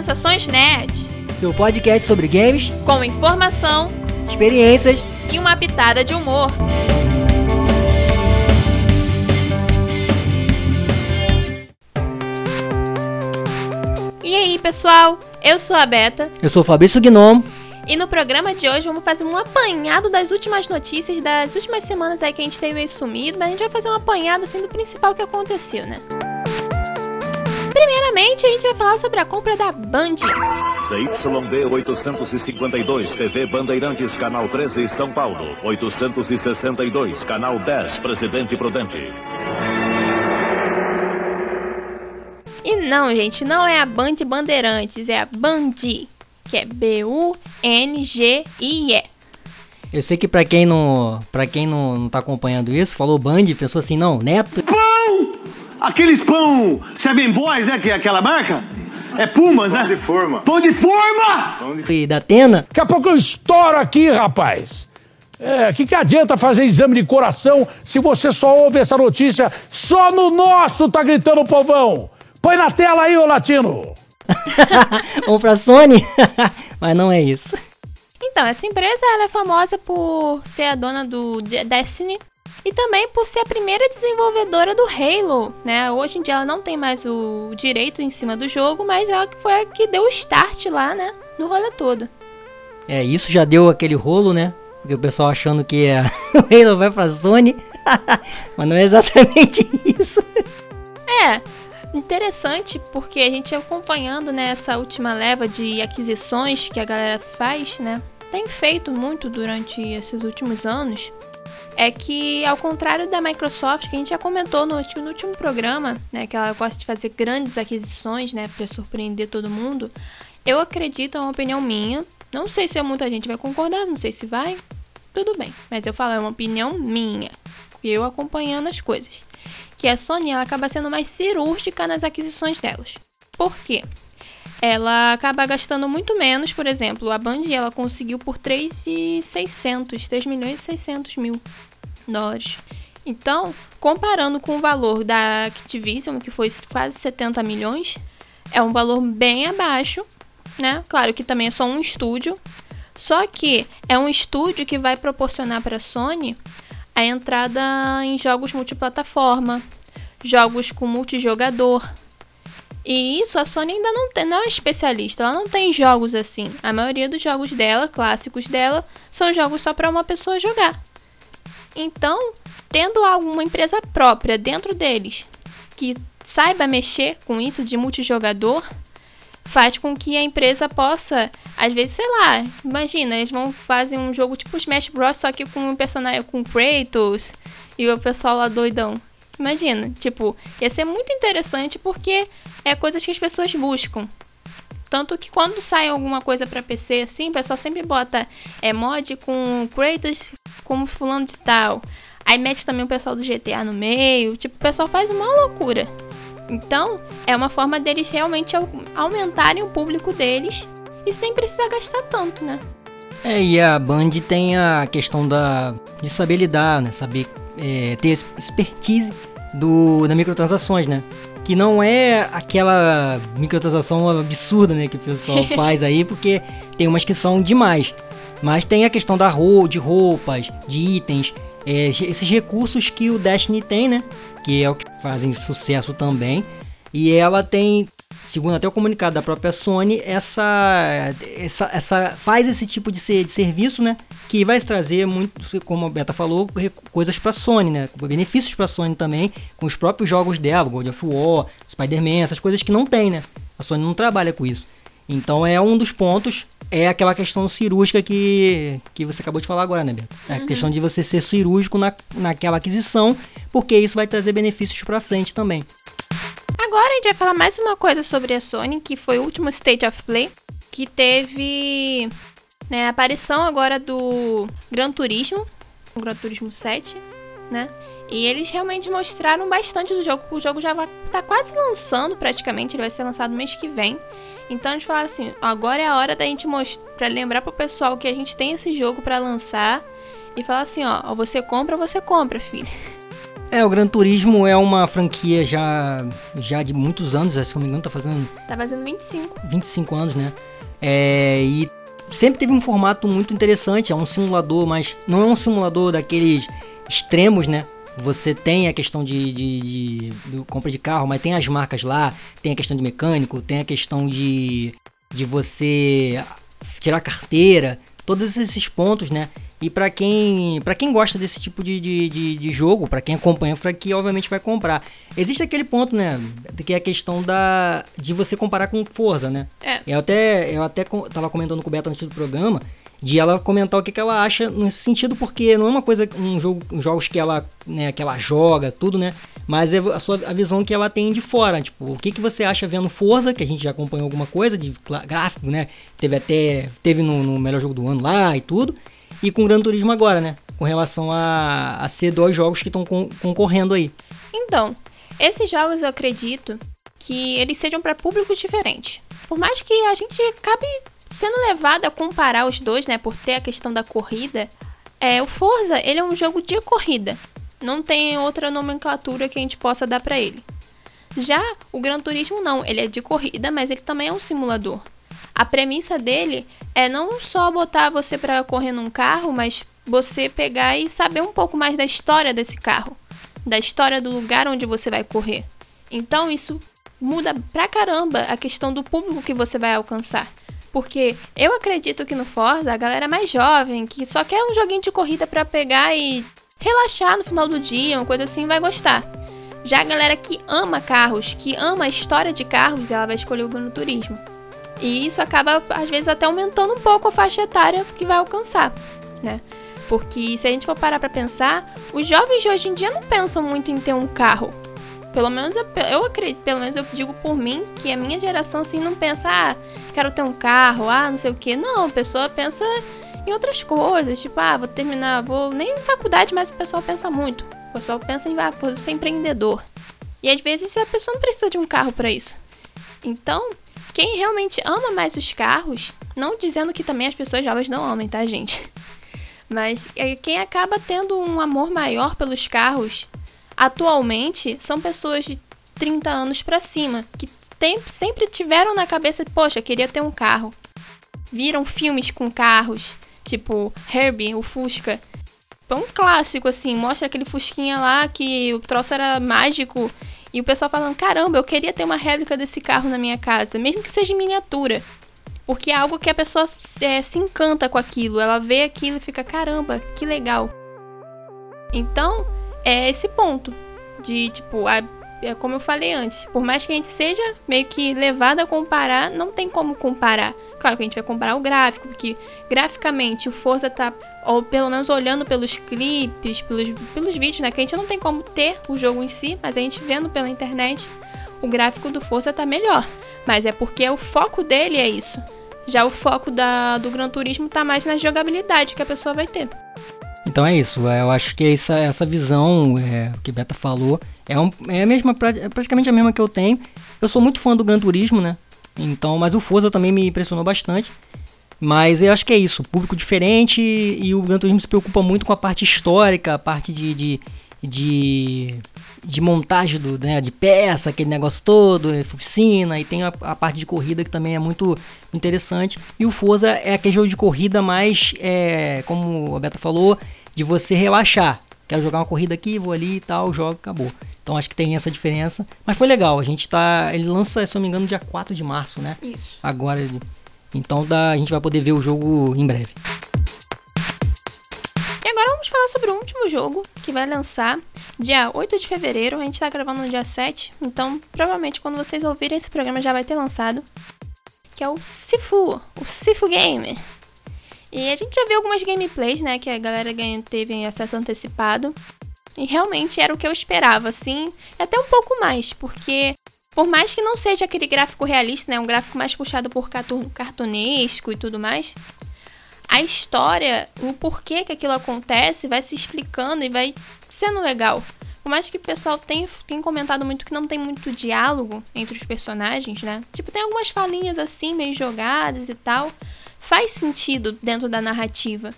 Microtransações Nerd. Seu podcast sobre games, com informação, experiências e uma pitada de humor. E aí, pessoal? Eu sou a Beta. Eu sou o Fabrício Gnomo. E no programa de hoje vamos fazer um apanhado das últimas notícias das últimas semanas aí que a gente teve meio sumido, mas a gente vai fazer um apanhado assim do principal que aconteceu, né? Primeiramente, a gente vai falar sobre a compra da Band. ZYD 852, TV Bandeirantes, Canal 13, São Paulo. 862, Canal 10, Presidente Prudente. E não, gente, não é a Band Bandeirantes, é a Band, que é B-U-N-G-I-E. Eu sei que pra quem não, pra quem não, não tá acompanhando isso, falou Band, pensou assim, não, Neto. Pão! Aqueles pão Seven Boys, né? Que é aquela marca? É Pumas, né? Pão de forma. Pão de forma! E da Atena. Daqui a pouco eu estouro aqui, rapaz. É, que que adianta fazer exame de coração se você só ouve essa notícia só no nosso, tá gritando o povão? Põe na tela aí, ô latino! Ou pra Sony? Mas não é isso. Então, essa empresa ela é famosa por ser a dona do Destiny e também por ser a primeira desenvolvedora do Halo, né? Hoje em dia ela não tem mais o direito em cima do jogo, mas ela que foi a que deu o start lá, né? No rolê todo. É, isso já deu aquele rolo, né? Porque o pessoal achando que é, o Halo vai pra Sony, mas não é exatamente isso. É, interessante porque a gente acompanhando nessa né, última leva de aquisições que a galera faz, né? Tem feito muito durante esses últimos anos. É que, ao contrário da Microsoft, que a gente já comentou no, no último programa, né? Que ela gosta de fazer grandes aquisições, né? Pra surpreender todo mundo. Eu acredito, é uma opinião minha. Não sei se muita gente vai concordar, não sei se vai. Tudo bem. Mas eu falo, é uma opinião minha. Eu acompanhando as coisas que a Sony ela acaba sendo mais cirúrgica nas aquisições delas. Por quê? Ela acaba gastando muito menos, por exemplo, a Band ela conseguiu por 3,600, 3 milhões e 600 mil dólares. Então, comparando com o valor da Activision, que foi quase 70 milhões, é um valor bem abaixo, né? Claro que também é só um estúdio, só que é um estúdio que vai proporcionar para a Sony a entrada em jogos multiplataforma, jogos com multijogador. E isso a Sony ainda não tem, não é especialista, ela não tem jogos assim. A maioria dos jogos dela, clássicos dela, são jogos só para uma pessoa jogar. Então, tendo alguma empresa própria dentro deles que saiba mexer com isso de multijogador, faz com que a empresa possa, às vezes, sei lá, imagina, eles vão fazer um jogo tipo Smash Bros, só que com um personagem com Kratos e o pessoal lá doidão. Imagina, tipo, ia ser muito interessante porque é coisas que as pessoas buscam. Tanto que quando sai alguma coisa para PC assim, o pessoal sempre bota é, mod com Kratos como fulano de tal. Aí mete também o pessoal do GTA no meio. Tipo, o pessoal faz uma loucura. Então, é uma forma deles realmente aumentarem o público deles e sem precisar gastar tanto, né? É, e a Band tem a questão da de saber lidar, né? Saber é, ter expertise do, da microtransações, né? Que não é aquela microtransação absurda, né? Que o pessoal faz aí, porque tem umas que são demais. Mas tem a questão da roupa, de roupas, de itens, é, esses recursos que o Destiny tem, né? Que é o que fazem sucesso também. E ela tem, segundo até o comunicado da própria Sony, essa, essa, essa faz esse tipo de, ser, de serviço, né? Que vai trazer muito, como a Beta falou, coisas para Sony, né? Benefícios para Sony também, com os próprios jogos dela, God of War, Spider-Man, essas coisas que não tem, né? A Sony não trabalha com isso. Então é um dos pontos, é aquela questão cirúrgica que, que você acabou de falar agora, né, Beto? É a uhum. questão de você ser cirúrgico na, naquela aquisição, porque isso vai trazer benefícios para frente também. Agora a gente vai falar mais uma coisa sobre a Sony, que foi o último State of Play, que teve né, a aparição agora do Gran Turismo, o Gran Turismo 7, né? E eles realmente mostraram bastante do jogo. O jogo já tá quase lançando praticamente, ele vai ser lançado mês que vem. Então eles falaram assim: agora é a hora da gente mostrar, lembrar pro pessoal que a gente tem esse jogo para lançar e falar assim: ó, você compra você compra, filho. É, o Gran Turismo é uma franquia já, já de muitos anos, se não me engano, tá fazendo Tá fazendo 25. 25 anos, né? É, e sempre teve um formato muito interessante, é um simulador, mas não é um simulador daqueles extremos, né? Você tem a questão de, de, de- de compra de carro, mas tem as marcas lá, tem a questão de mecânico, tem a questão de, de você tirar carteira, todos esses pontos, né? E pra quem, pra quem gosta desse tipo de, de, de, de jogo, pra quem acompanha a franquia, obviamente vai comprar. Existe aquele ponto, né? Que é a questão da de você comparar com Forza, né? É. Eu até, eu até tava comentando com o Beto antes do programa, de ela comentar o que, que ela acha nesse sentido, porque não é uma coisa, um jogo, jogos que ela, né, que ela joga, tudo, né? Mas é a sua a visão que ela tem de fora, tipo, o que, que você acha vendo Forza, que a gente já acompanhou alguma coisa de gráfico, né? Teve até, teve no, no melhor jogo do ano lá e tudo, e com Gran Turismo agora, né? Com relação a, a ser dois jogos que estão concorrendo aí. Então, esses jogos eu acredito que eles sejam para públicos diferentes. Por mais que a gente acabe sendo levado a comparar os dois, né, por ter a questão da corrida, é o Forza, ele é um jogo de corrida. Não tem outra nomenclatura que a gente possa dar para ele. Já o Gran Turismo não, ele é de corrida, mas ele também é um simulador. A premissa dele é não só botar você para correr num carro, mas você pegar e saber um pouco mais da história desse carro, da história do lugar onde você vai correr. Então isso muda pra caramba a questão do público que você vai alcançar. Porque eu acredito que no Forza a galera mais jovem, que só quer um joguinho de corrida pra pegar e relaxar no final do dia, uma coisa assim, vai gostar. Já a galera que ama carros, que ama a história de carros, ela vai escolher o Gran Turismo. E isso acaba, às vezes, até aumentando um pouco a faixa etária que vai alcançar, né? Porque se a gente for parar pra pensar, os jovens de hoje em dia não pensam muito em ter um carro. Pelo menos eu, eu acredito, pelo menos eu digo por mim, que a minha geração assim não pensa, ah, quero ter um carro, ah, não sei o que. Não, a pessoa pensa em outras coisas, tipo, ah, vou terminar, vou. Nem em faculdade, mas o pessoal pensa muito. O pessoal pensa em, ah, vou ser empreendedor. E às vezes a pessoa não precisa de um carro para isso. Então, quem realmente ama mais os carros, não dizendo que também as pessoas jovens não amem, tá, gente? Mas é, quem acaba tendo um amor maior pelos carros atualmente são pessoas de 30 anos pra cima, que tem, sempre tiveram na cabeça, poxa, queria ter um carro. Viram filmes com carros, tipo Herbie, o Fusca. É um clássico, assim, mostra aquele Fusquinha lá que o troço era mágico. E o pessoal falando, caramba, eu queria ter uma réplica desse carro na minha casa, mesmo que seja em miniatura. Porque é algo que a pessoa é, se encanta com aquilo. Ela vê aquilo e fica, caramba, que legal. Então, é esse ponto. De, tipo, a, é como eu falei antes, por mais que a gente seja meio que levado a comparar, não tem como comparar. Claro que a gente vai comparar o gráfico, porque graficamente o Forza tá, ou pelo menos olhando pelos clipes, pelos, pelos vídeos, né? Que a gente não tem como ter o jogo em si, mas a gente vendo pela internet, o gráfico do Forza tá melhor. Mas é porque o foco dele é isso. Já o foco da, do Gran Turismo tá mais na jogabilidade que a pessoa vai ter. Então é isso, é, eu acho que essa, essa visão é, que Beta falou é, um, é, a mesma, é praticamente a mesma que eu tenho. Eu sou muito fã do Gran Turismo, né? Então, mas o Forza também me impressionou bastante. Mas eu acho que é isso, público diferente e o Gran Turismo se preocupa muito com a parte histórica, a parte de, de, de, de montagem do, né, de peça, aquele negócio todo, é, oficina, e tem a, a parte de corrida que também é muito interessante. E o Forza é aquele jogo de corrida mais, é, como a Beta falou, de você relaxar. Quero jogar uma corrida aqui, vou ali e tal, jogo, acabou. Então acho que tem essa diferença. Mas foi legal, a gente tá. Ele lança, se eu não me engano, dia 4 de março, né? Isso. Agora. Então dá, a gente vai poder ver o jogo em breve. E agora vamos falar sobre o último jogo que vai lançar dia 8 de fevereiro. A gente tá gravando no dia 7, então provavelmente quando vocês ouvirem esse programa já vai ter lançado. Que é o Sifu, o Sifu Game. E a gente já viu algumas gameplays, né? Que a galera teve acesso antecipado. E realmente era o que eu esperava, assim, até um pouco mais, porque por mais que não seja aquele gráfico realista, né? Um gráfico mais puxado por cartu- cartunesco e tudo mais, a história, o porquê que aquilo acontece, vai se explicando e vai sendo legal. Por mais que o pessoal tenha, tenha comentado muito que não tem muito diálogo entre os personagens, né? Tipo, tem algumas falinhas assim, meio jogadas e tal. Faz sentido dentro da narrativa.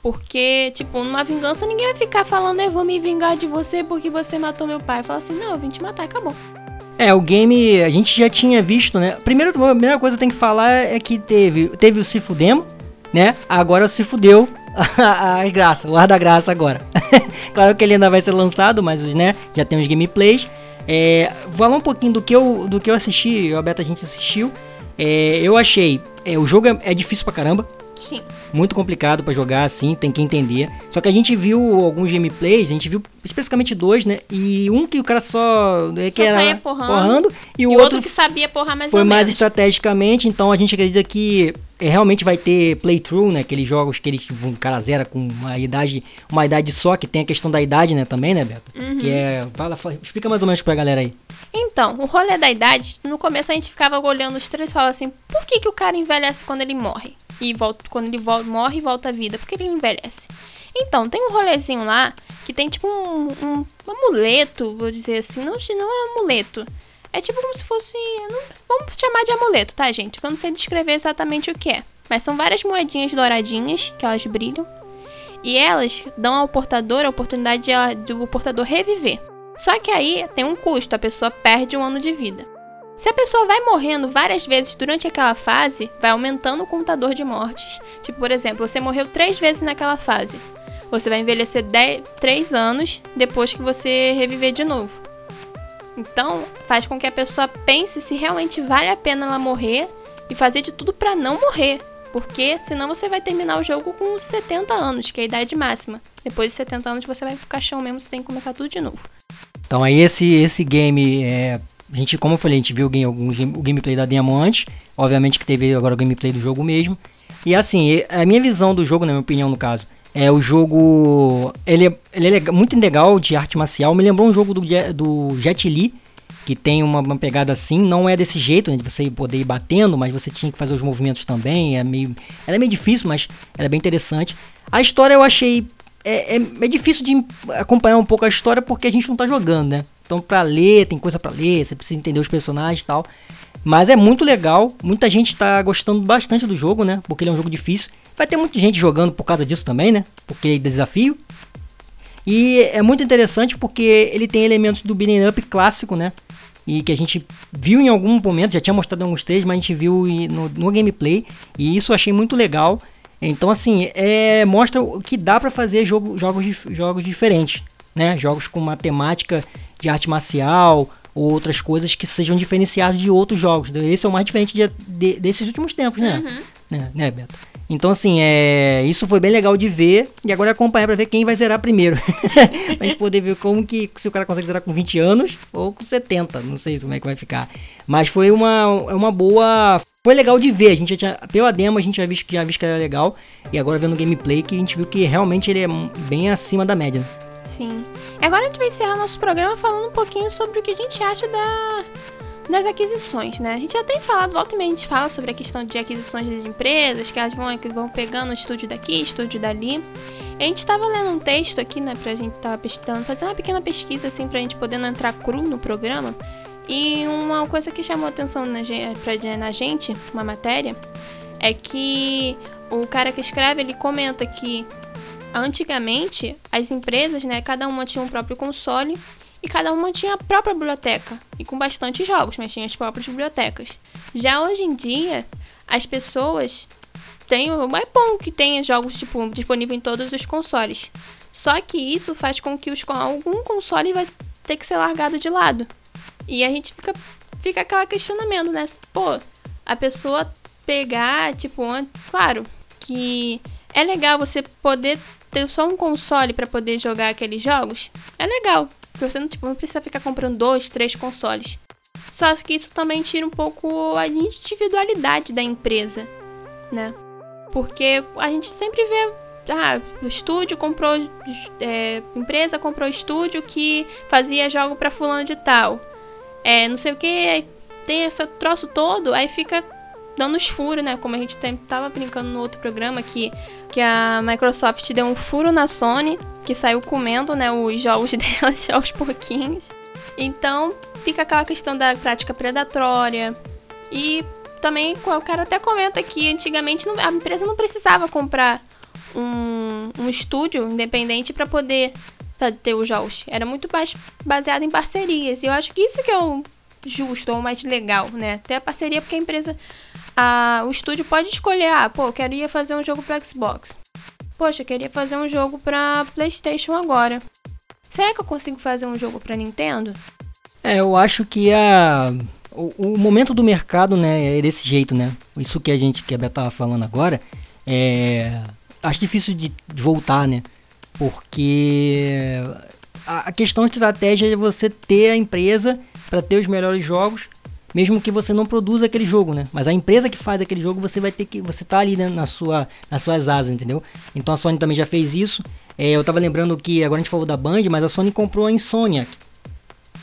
Porque, tipo, numa vingança ninguém vai ficar falando, eu vou me vingar de você porque você matou meu pai. Fala assim, não, eu vim te matar, acabou. É, o game a gente já tinha visto, né? Primeiro, a primeira coisa que tem que falar é que teve, teve o se fudemo, né? Agora se fudeu a, a graça, o ar da graça agora. claro que ele ainda vai ser lançado, mas né, já tem os gameplays. É, vou falar um pouquinho do que eu, do que eu assisti, a beta a gente assistiu. É, eu achei, é, o jogo é, é difícil pra caramba. Sim. Muito complicado pra jogar, assim, tem que entender. Só que a gente viu alguns gameplays, a gente viu especificamente dois, né? E um que o cara só. É, que Só era porrando, porrando, e o E outro, outro que sabia porrar mais foi mais estrategicamente, então a gente acredita que realmente vai ter playthrough, né? Aqueles jogos que eles o cara zera com uma idade, uma idade só, que tem a questão da idade, né, também, né, Beto? Uhum. Que é. Fala, fala- explica mais ou menos pra galera aí. Então, o rolê da idade, no começo a gente ficava olhando os três e falava assim, por que, que o cara envelhece quando ele morre? E volta, quando ele vol- morre e volta à vida, por que ele envelhece? Então, tem um rolezinho lá que tem tipo um, um, um amuleto, vou dizer assim, não, não é um amuleto. É tipo como se fosse. não- vamos chamar de amuleto, tá, gente? Eu não sei descrever exatamente o que é. Mas são várias moedinhas douradinhas que elas brilham. E elas dão ao portador a oportunidade de ela- do portador reviver. Só que aí tem um custo, a pessoa perde um ano de vida. Se a pessoa vai morrendo várias vezes durante aquela fase, vai aumentando o contador de mortes. Tipo, por exemplo, você morreu três vezes naquela fase. Você vai envelhecer 10, 3 anos depois que você reviver de novo. Então, faz com que a pessoa pense se realmente vale a pena ela morrer e fazer de tudo pra não morrer. Porque senão você vai terminar o jogo com uns 70 anos, que é a idade máxima. Depois de 70 anos você vai pro caixão mesmo, você tem que começar tudo de novo. Então aí esse, esse game, é, a gente, como eu falei, a gente viu o, o gameplay da demo antes, obviamente que teve agora o gameplay do jogo mesmo. E assim, e- a minha visão do jogo, na minha opinião no caso, é o jogo, ele é, ele é muito legal de arte marcial, me lembrou um jogo do, do Jet Li, que tem uma, uma pegada assim, não é desse jeito, né, de você poder ir batendo, mas você tinha que fazer os movimentos também, é meio, era meio difícil, mas era bem interessante. A história eu achei é, é, é difícil de acompanhar um pouco a história porque a gente não tá jogando, né? Então, pra ler, tem coisa pra ler, você precisa entender os personagens e tal. Mas é muito legal, muita gente tá gostando bastante do jogo, né? Porque ele é um jogo difícil. Vai ter muita gente jogando por causa disso também, né? Porque é desafio. E é muito interessante porque ele tem elementos do beat'em up clássico, né? E que a gente viu em algum momento, já tinha mostrado em alguns três, mas a gente viu no, no gameplay. E isso eu achei muito legal. Então, assim, é, mostra o que dá pra fazer jogo, jogos, jogos diferentes, né? Jogos com uma temática de arte marcial ou outras coisas que sejam diferenciados de outros jogos. Esse é o mais diferente de- de- desses últimos tempos, né? Né, né, Beto? Então, assim, é, isso foi bem legal de ver e agora é acompanhar pra ver quem vai zerar primeiro. pra gente poder ver como que, se o cara consegue zerar com 20 anos ou com 70, não sei como é que vai ficar. Mas foi uma, é uma boa... Foi legal de ver, a gente já tinha, pela demo a gente já viu, que- já viu que era legal e agora vendo o gameplay que a gente viu que realmente ele é bem acima da média. Sim. E agora a gente vai encerrar nosso programa falando um pouquinho sobre o que a gente acha da, das aquisições, né? A gente já tem falado, volta e meia a gente fala sobre a questão de aquisições das empresas, que elas vão, que vão pegando estúdio daqui, estúdio dali. A gente tava lendo um texto aqui, né, pra gente tava pesquisando, fazer uma pequena pesquisa, assim, pra gente poder não entrar cru no programa. E uma coisa que chamou atenção na, pra, na gente, uma matéria, é que o cara que escreve, ele comenta que antigamente as empresas, né, cada uma tinha um próprio console e cada uma tinha a própria biblioteca e com bastante jogos, mas tinha as próprias bibliotecas. Já hoje em dia, as pessoas têm, é bom que tenha jogos tipo disponível em todos os consoles. Só que isso faz com que os, algum console vai ter que ser largado de lado. E a gente fica fica aquele questionamento, né? Pô, a pessoa pegar, tipo, claro que é legal você poder ter só um console pra poder jogar aqueles jogos. É legal, porque você não, tipo, não precisa ficar comprando dois, três consoles. Só que isso também tira um pouco a individualidade da empresa, né? Porque a gente sempre vê, ah, o estúdio comprou, é, empresa comprou estúdio que fazia jogo pra fulano de tal. É, não sei o que, tem esse troço todo, aí fica dando os furos, né? Como a gente tem, tava brincando no outro programa que, que a Microsoft deu um furo na Sony, que saiu comendo, né, os jogos delas aos pouquinhos. Então, fica aquela questão da prática predatória. E também o cara até comenta que antigamente a empresa não precisava comprar um, um, um estúdio independente para poder ter os jogos. Era muito mais baseado em parcerias. E eu acho que isso que é o justo ou mais legal, né? Ter a parceria porque a empresa, a, o estúdio pode escolher, ah, pô, eu queria fazer um jogo para Xbox. Poxa, eu queria fazer um jogo para PlayStation agora. Será que eu consigo fazer um jogo para Nintendo? É, eu acho que a o, o, momento do mercado, né, é desse jeito, né? Isso que a gente que a Beth tava falando agora, é acho difícil de voltar, né? Porque a, a questão de estratégia é você ter a empresa para ter os melhores jogos, mesmo que você não produza aquele jogo, né? Mas a empresa que faz aquele jogo, você vai ter que você tá ali né, na sua nas suas asas, entendeu? Então a Sony também já fez isso. É, eu tava lembrando que agora a gente falou da Band, mas a Sony comprou a Insomniac,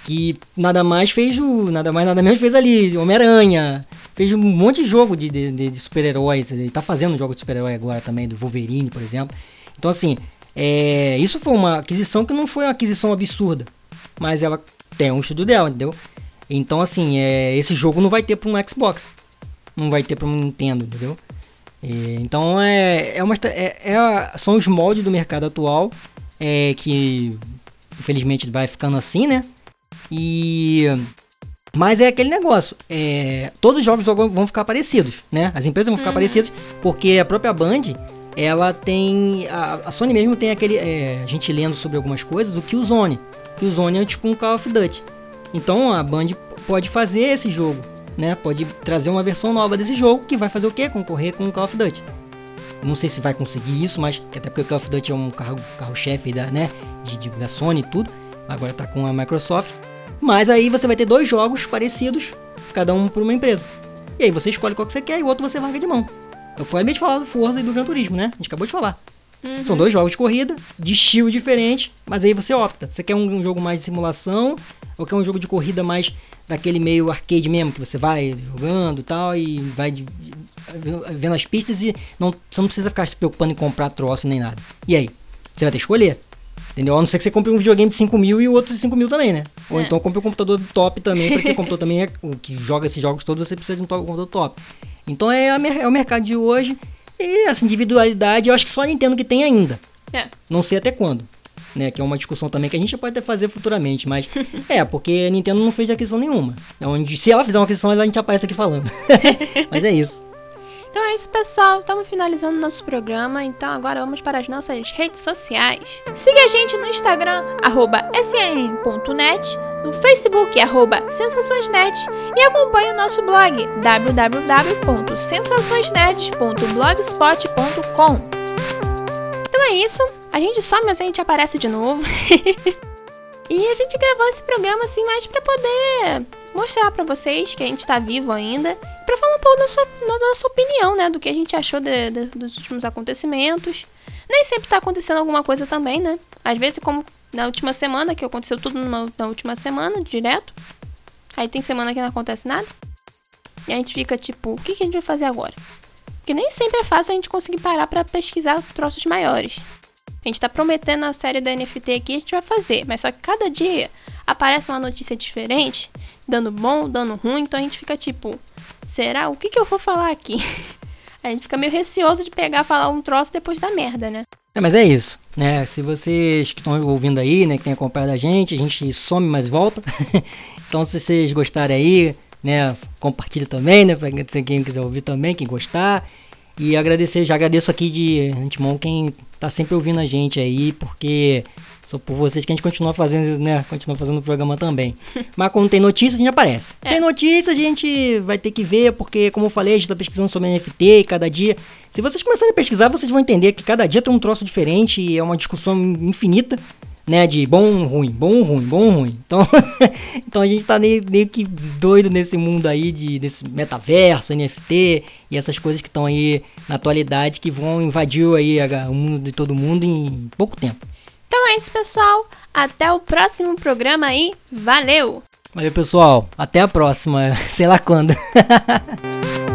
que nada mais fez o nada mais nada menos fez ali Homem-Aranha, fez um monte de jogo de, de, de super-heróis. Ele tá fazendo um jogo de super-herói agora também do Wolverine, por exemplo. Então assim, é, isso foi uma aquisição que não foi uma aquisição absurda, mas ela tem um estudo dela, entendeu? Então, assim, é, esse jogo não vai ter para um Xbox, não vai ter para um Nintendo, entendeu? É, então, é, é uma, é, é, são os moldes do mercado atual é, que, infelizmente, vai ficando assim, né? E mas é aquele negócio, é, todos os jogos vão ficar parecidos, né? As empresas vão ficar uhum. parecidas, porque a própria Band, ela tem. A, a Sony mesmo tem aquele. É, a gente lendo sobre algumas coisas, o Killzone. Killzone é tipo um Call of Duty. Então a Band pode fazer esse jogo, né? Pode trazer uma versão nova desse jogo que vai fazer o quê? Concorrer com o Call of Duty. Não sei se vai conseguir isso, mas até porque o Call of Duty é um carro-chefe carro da, né, de, de, da Sony e tudo. Agora tá com a Microsoft. Mas aí você vai ter dois jogos parecidos, cada um por uma empresa. E aí você escolhe qual que você quer e o outro você larga de mão. Eu falei de falar do Forza e do Gran Turismo, né? A gente acabou de falar. Uhum. São dois jogos de corrida, de estilo diferente, mas aí você opta. Você quer um, um, jogo mais de simulação ou quer um jogo de corrida mais daquele meio arcade mesmo, que você vai jogando e tal, e vai de, de, vendo as pistas e não, você não precisa ficar se preocupando em comprar troço nem nada. E aí? Você vai ter que escolher. Entendeu? A não ser que você compre um videogame de 5 mil e o outro de 5 mil também, né? Ou é. então compre um computador top também, porque o computador também é o que joga esses jogos todos, você precisa de um computador top. Então é, é o mercado de hoje. E essa individualidade eu acho que só a Nintendo que tem ainda. É. Não sei até quando. Né, que é uma discussão também que a gente pode até fazer futuramente, mas é, porque a Nintendo não fez aquisição nenhuma. É onde, se ela fizer uma aquisição, a gente aparece aqui falando. mas é isso. Então é isso, pessoal. Estamos finalizando nosso programa. Então agora vamos para as nossas redes sociais. Siga a gente no Instagram, sn.net, no Facebook, arroba sensaçõesnet e acompanhe o nosso blog www.sensaçõesnet.blogspot.com Então é isso. A gente some, mas a gente aparece de novo. e a gente gravou esse programa assim mais para poder mostrar para vocês que a gente tá vivo ainda para falar um pouco da, sua, da nossa opinião, né? Do que a gente achou de, de, dos últimos acontecimentos. Nem sempre tá acontecendo alguma coisa também, né? Às vezes, como na última semana, que aconteceu tudo numa, na última semana, direto. Aí tem semana que não acontece nada. E a gente fica tipo, o que, que a gente vai fazer agora? Porque nem sempre é fácil a gente conseguir parar para pesquisar troços maiores. A gente tá prometendo a série da NFT aqui, a gente vai fazer. Mas só que cada dia aparece uma notícia diferente, dando bom, dando ruim, então a gente fica tipo, será? O que, que eu vou falar aqui? A gente fica meio receoso de pegar falar um troço depois da merda, né? É, mas é isso, né? Se vocês que estão ouvindo aí, né, que tem acompanhado a gente, a gente some, mas volta. então, se vocês gostarem aí, né, compartilha também, né, para quem quiser ouvir também, quem gostar. E agradecer, já agradeço aqui de antemão quem tá sempre ouvindo a gente aí, porque só por vocês que a gente continua fazendo, né? Continua fazendo o programa também. Mas quando tem notícia, a gente aparece. É. Sem notícia, a gente vai ter que ver, porque, como eu falei, a gente tá pesquisando sobre NFT e cada dia. Se vocês começarem a pesquisar, vocês vão entender que cada dia tem um troço diferente e é uma discussão infinita. Né, de bom, ruim, bom, ruim, bom, ruim. Então, então a gente tá meio, meio que doido nesse mundo aí de desse metaverso, NFT e essas coisas que estão aí na atualidade que vão invadir aí o mundo de todo mundo em pouco tempo. Então é isso, pessoal. Até o próximo programa aí. Valeu! Valeu, pessoal. Até a próxima. Sei lá quando.